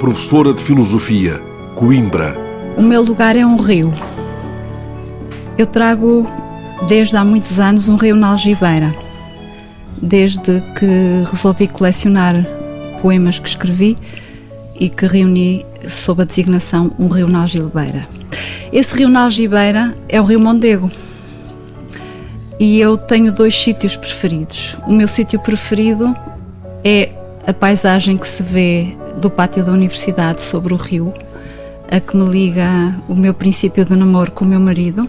professora de Filosofia, Coimbra. O meu lugar é um rio. Eu trago desde há muitos anos um rio na Algibeira. Desde que resolvi colecionar poemas que escrevi e que reuni sob a designação Um Rio na Algibeira. Esse rio na Algibeira é o Rio Mondego. E eu tenho dois sítios preferidos. O meu sítio preferido é a paisagem que se vê do pátio da universidade sobre o rio, a que me liga o meu princípio de namoro com o meu marido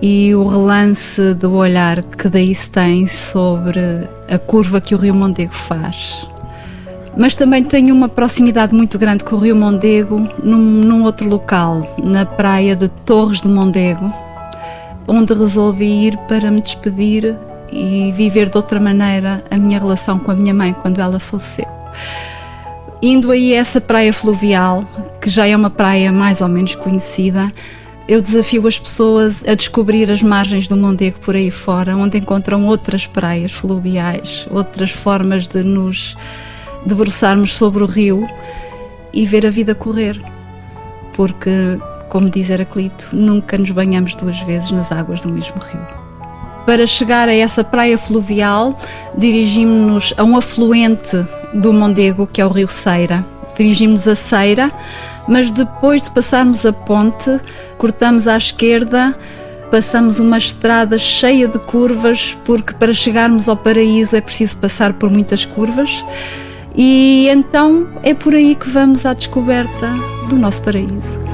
e o relance do olhar que daí se tem sobre a curva que o Rio Mondego faz. Mas também tenho uma proximidade muito grande com o Rio Mondego num, num outro local, na praia de Torres de Mondego, onde resolvi ir para me despedir e viver de outra maneira a minha relação com a minha mãe quando ela faleceu. Indo aí a essa praia fluvial, que já é uma praia mais ou menos conhecida, eu desafio as pessoas a descobrir as margens do Mondego por aí fora, onde encontram outras praias fluviais, outras formas de nos debruçarmos sobre o rio e ver a vida correr. Porque, como diz Heraclito, nunca nos banhamos duas vezes nas águas do mesmo rio. Para chegar a essa praia fluvial, dirigimos-nos a um afluente do Mondego, que é o rio Ceira. Dirigimos a Ceira, mas depois de passarmos a ponte, cortamos à esquerda, passamos uma estrada cheia de curvas, porque para chegarmos ao paraíso é preciso passar por muitas curvas. E então é por aí que vamos à descoberta do nosso paraíso.